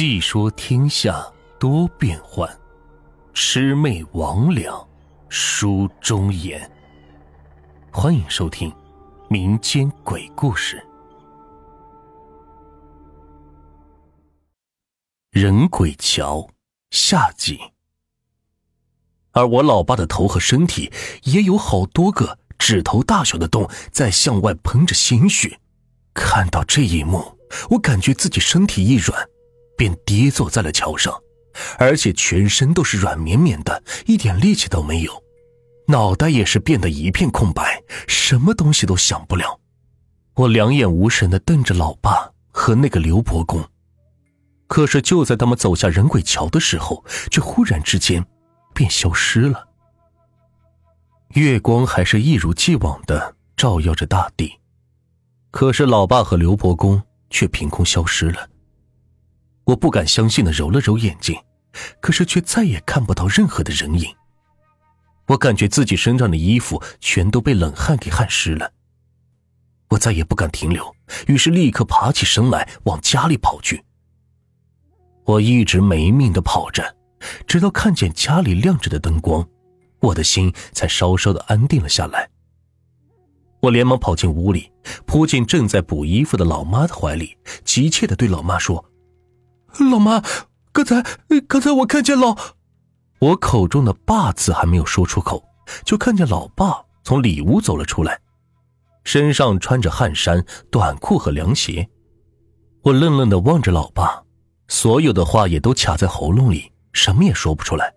细说天下多变幻，魑魅魍魉书中言。欢迎收听民间鬼故事。人鬼桥下集。而我老爸的头和身体也有好多个指头大小的洞在向外喷着鲜血。看到这一幕，我感觉自己身体一软。便跌坐在了桥上，而且全身都是软绵绵的，一点力气都没有，脑袋也是变得一片空白，什么东西都想不了。我两眼无神的瞪着老爸和那个刘伯公，可是就在他们走下人鬼桥的时候，却忽然之间便消失了。月光还是一如既往的照耀着大地，可是老爸和刘伯公却凭空消失了。我不敢相信的揉了揉眼睛，可是却再也看不到任何的人影。我感觉自己身上的衣服全都被冷汗给汗湿了。我再也不敢停留，于是立刻爬起身来往家里跑去。我一直没命的跑着，直到看见家里亮着的灯光，我的心才稍稍的安定了下来。我连忙跑进屋里，扑进正在补衣服的老妈的怀里，急切的对老妈说。老妈，刚才刚才我看见老……我口中的“爸”字还没有说出口，就看见老爸从里屋走了出来，身上穿着汗衫、短裤和凉鞋。我愣愣的望着老爸，所有的话也都卡在喉咙里，什么也说不出来。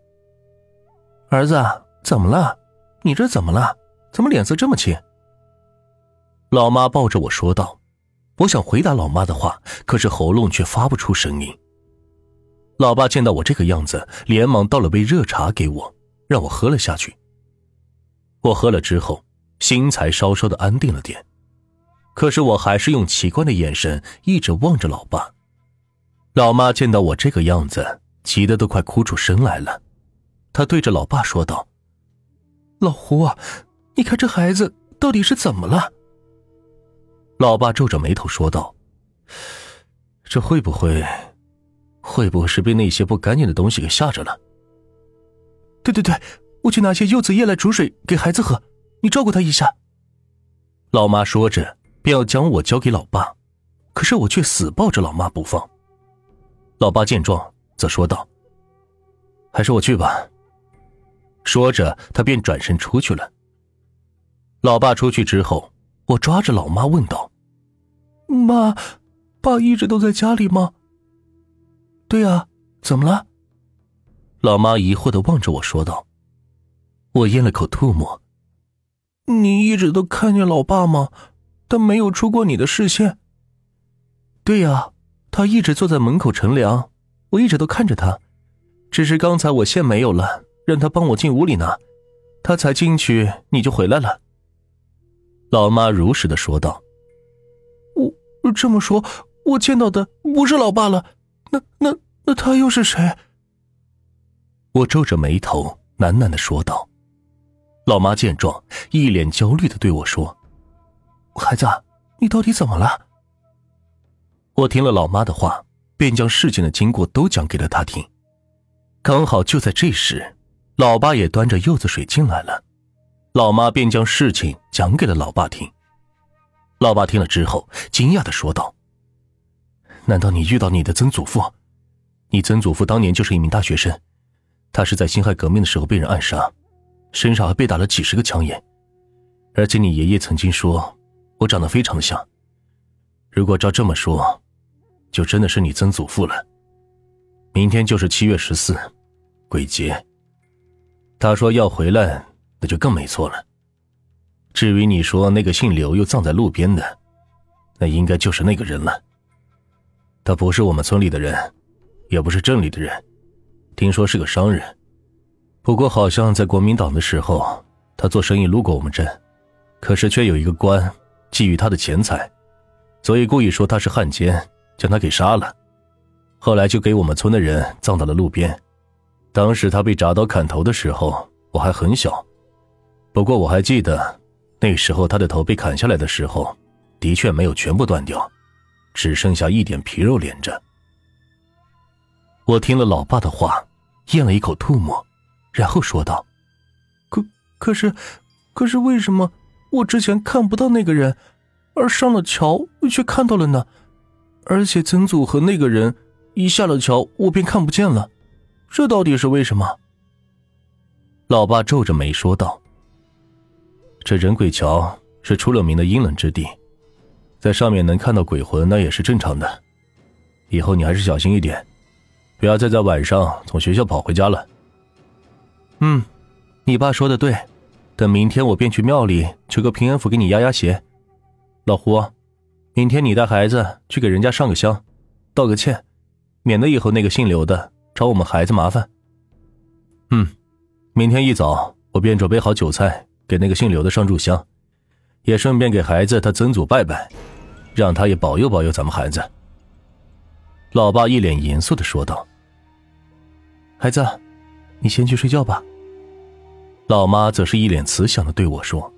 儿子，怎么了？你这怎么了？怎么脸色这么青？老妈抱着我说道。我想回答老妈的话，可是喉咙却发不出声音。老爸见到我这个样子，连忙倒了杯热茶给我，让我喝了下去。我喝了之后，心才稍稍的安定了点。可是我还是用奇怪的眼神一直望着老爸。老妈见到我这个样子，急得都快哭出声来了。她对着老爸说道：“老胡，你看这孩子到底是怎么了？”老爸皱着眉头说道：“这会不会……”会不会是被那些不干净的东西给吓着了？对对对，我去拿些柚子叶来煮水给孩子喝，你照顾他一下。老妈说着，便要将我交给老爸，可是我却死抱着老妈不放。老爸见状，则说道：“还是我去吧。”说着，他便转身出去了。老爸出去之后，我抓着老妈问道：“妈，爸一直都在家里吗？”对呀，怎么了？老妈疑惑的望着我说道。我咽了口唾沫。你一直都看见老爸吗？他没有出过你的视线。对呀，他一直坐在门口乘凉，我一直都看着他。只是刚才我线没有了，让他帮我进屋里拿，他才进去，你就回来了。老妈如实的说道。这么说，我见到的不是老爸了。那那那他又是谁？我皱着眉头喃喃的说道。老妈见状，一脸焦虑的对我说：“孩子，你到底怎么了？”我听了老妈的话，便将事情的经过都讲给了他听。刚好就在这时，老爸也端着柚子水进来了，老妈便将事情讲给了老爸听。老爸听了之后，惊讶的说道。难道你遇到你的曾祖父？你曾祖父当年就是一名大学生，他是在辛亥革命的时候被人暗杀，身上还被打了几十个枪眼。而且你爷爷曾经说，我长得非常的像。如果照这么说，就真的是你曾祖父了。明天就是七月十四，鬼节。他说要回来，那就更没错了。至于你说那个姓刘又葬在路边的，那应该就是那个人了。他不是我们村里的人，也不是镇里的人，听说是个商人，不过好像在国民党的时候，他做生意路过我们镇，可是却有一个官觊觎他的钱财，所以故意说他是汉奸，将他给杀了，后来就给我们村的人葬到了路边。当时他被铡刀砍头的时候，我还很小，不过我还记得，那时候他的头被砍下来的时候，的确没有全部断掉。只剩下一点皮肉连着。我听了老爸的话，咽了一口唾沫，然后说道：“可可是，可是为什么我之前看不到那个人，而上了桥却看到了呢？而且曾祖和那个人一下了桥，我便看不见了，这到底是为什么？”老爸皱着眉说道：“这人鬼桥是出了名的阴冷之地，在上面能看到鬼魂，那也是正常的。以后你还是小心一点。”不要再在晚上从学校跑回家了。嗯，你爸说的对，等明天我便去庙里求个平安符给你压压邪。老胡，明天你带孩子去给人家上个香，道个歉，免得以后那个姓刘的找我们孩子麻烦。嗯，明天一早我便准备好酒菜给那个姓刘的上炷香，也顺便给孩子他曾祖拜拜，让他也保佑保佑咱们孩子。老爸一脸严肃的说道。孩子，你先去睡觉吧。老妈则是一脸慈祥的对我说：“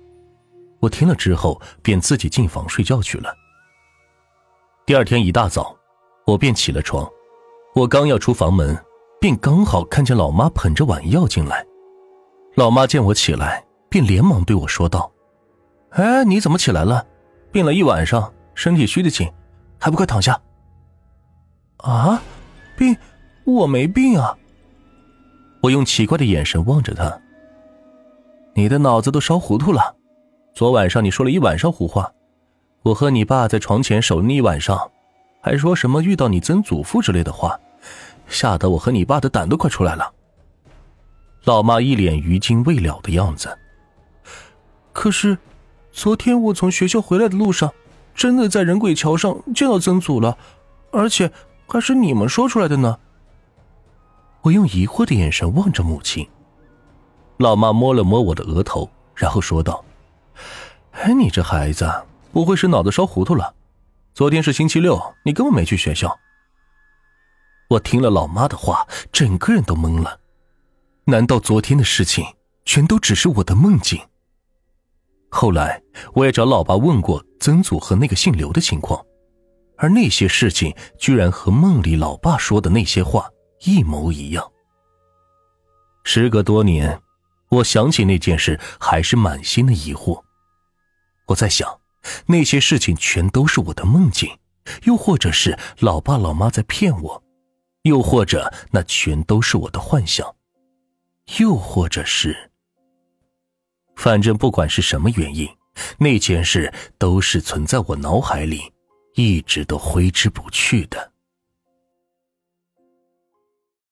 我听了之后，便自己进房睡觉去了。”第二天一大早，我便起了床，我刚要出房门，便刚好看见老妈捧着碗药进来。老妈见我起来，便连忙对我说道：“哎，你怎么起来了？病了一晚上，身体虚的紧，还不快躺下？”啊，病？我没病啊。我用奇怪的眼神望着他。你的脑子都烧糊涂了。昨晚上你说了一晚上胡话，我和你爸在床前守了一晚上，还说什么遇到你曾祖父之类的话，吓得我和你爸的胆都快出来了。老妈一脸余惊未了的样子。可是，昨天我从学校回来的路上，真的在人鬼桥上见到曾祖了，而且还是你们说出来的呢。我用疑惑的眼神望着母亲，老妈摸了摸我的额头，然后说道：“哎，你这孩子不会是脑子烧糊涂了？昨天是星期六，你根本没去学校。”我听了老妈的话，整个人都懵了。难道昨天的事情全都只是我的梦境？后来我也找老爸问过曾祖和那个姓刘的情况，而那些事情居然和梦里老爸说的那些话。一模一样。时隔多年，我想起那件事，还是满心的疑惑。我在想，那些事情全都是我的梦境，又或者是老爸老妈在骗我，又或者那全都是我的幻想，又或者是……反正不管是什么原因，那件事都是存在我脑海里，一直都挥之不去的。